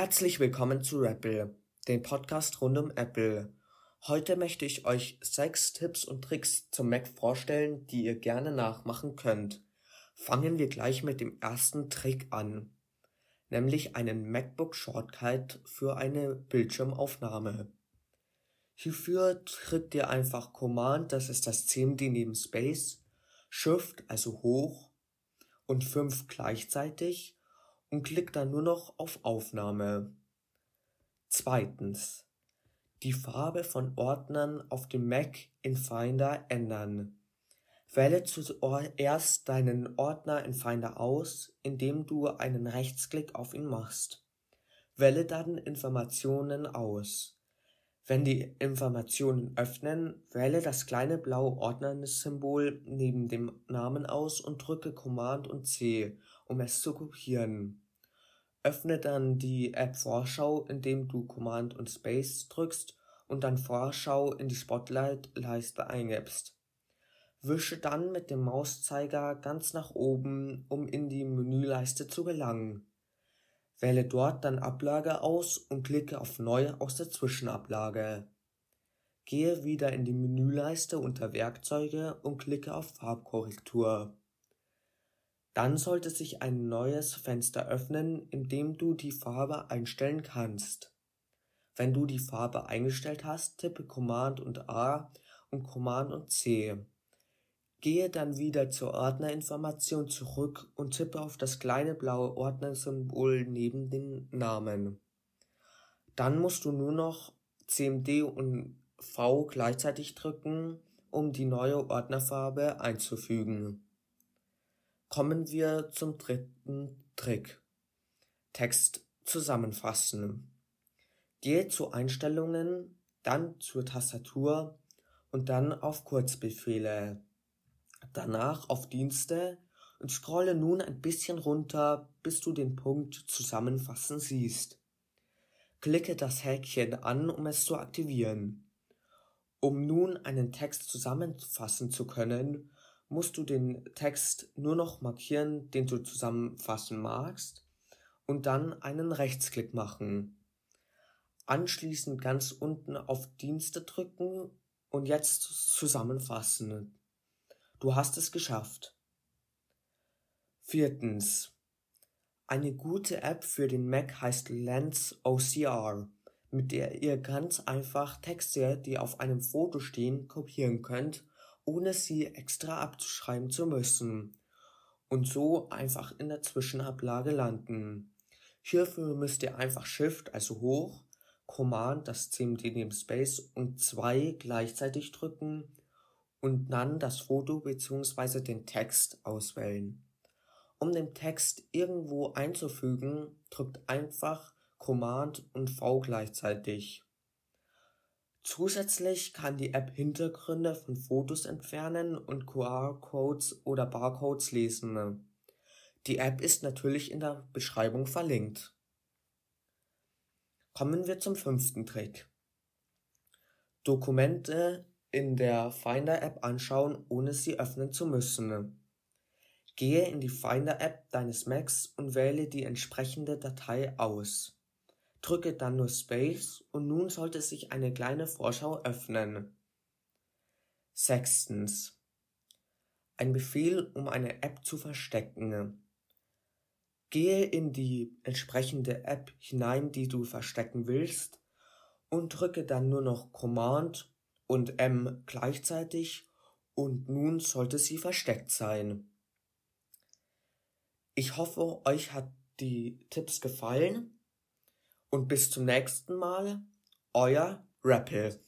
Herzlich willkommen zu Apple, dem Podcast rund um Apple. Heute möchte ich euch sechs Tipps und Tricks zum Mac vorstellen, die ihr gerne nachmachen könnt. Fangen wir gleich mit dem ersten Trick an, nämlich einen MacBook Shortcut für eine Bildschirmaufnahme. Hierfür drückt ihr einfach Command, das ist das CMD neben Space, Shift, also hoch und 5 gleichzeitig und klickt dann nur noch auf Aufnahme. Zweitens. Die Farbe von Ordnern auf dem Mac in Finder ändern. Wähle zuerst deinen Ordner in Finder aus, indem du einen Rechtsklick auf ihn machst. Wähle dann Informationen aus. Wenn die Informationen öffnen, wähle das kleine blaue Ordnersymbol neben dem Namen aus und drücke Command und C, um es zu kopieren. Öffne dann die App Vorschau, indem du Command und Space drückst und dann Vorschau in die Spotlight-Leiste eingibst. Wische dann mit dem Mauszeiger ganz nach oben, um in die Menüleiste zu gelangen. Wähle dort dann Ablage aus und klicke auf Neu aus der Zwischenablage. Gehe wieder in die Menüleiste unter Werkzeuge und klicke auf Farbkorrektur. Dann sollte sich ein neues Fenster öffnen, in dem du die Farbe einstellen kannst. Wenn du die Farbe eingestellt hast, tippe Command und A und Command und C. Gehe dann wieder zur Ordnerinformation zurück und tippe auf das kleine blaue Ordnersymbol neben dem Namen. Dann musst du nur noch CMD und V gleichzeitig drücken, um die neue Ordnerfarbe einzufügen. Kommen wir zum dritten Trick. Text zusammenfassen. Gehe zu Einstellungen, dann zur Tastatur und dann auf Kurzbefehle danach auf Dienste und scrolle nun ein bisschen runter, bis du den Punkt Zusammenfassen siehst. Klicke das Häkchen an, um es zu aktivieren. Um nun einen Text zusammenfassen zu können, musst du den Text nur noch markieren, den du zusammenfassen magst, und dann einen Rechtsklick machen. Anschließend ganz unten auf Dienste drücken und jetzt zusammenfassen. Du hast es geschafft. Viertens. Eine gute App für den Mac heißt Lens OCR, mit der ihr ganz einfach Texte, die auf einem Foto stehen, kopieren könnt, ohne sie extra abzuschreiben zu müssen und so einfach in der Zwischenablage landen. Hierfür müsst ihr einfach Shift, also hoch, Command, das CMD neben Space und 2 gleichzeitig drücken und dann das Foto bzw. den Text auswählen. Um den Text irgendwo einzufügen, drückt einfach Command und V gleichzeitig. Zusätzlich kann die App Hintergründe von Fotos entfernen und QR-Codes oder Barcodes lesen. Die App ist natürlich in der Beschreibung verlinkt. Kommen wir zum fünften Trick. Dokumente in der Finder-App anschauen, ohne sie öffnen zu müssen. Gehe in die Finder-App deines Macs und wähle die entsprechende Datei aus. Drücke dann nur Space und nun sollte sich eine kleine Vorschau öffnen. Sechstens. Ein Befehl, um eine App zu verstecken. Gehe in die entsprechende App hinein, die du verstecken willst, und drücke dann nur noch Command und M gleichzeitig und nun sollte sie versteckt sein. Ich hoffe, euch hat die Tipps gefallen und bis zum nächsten Mal, euer Rappel.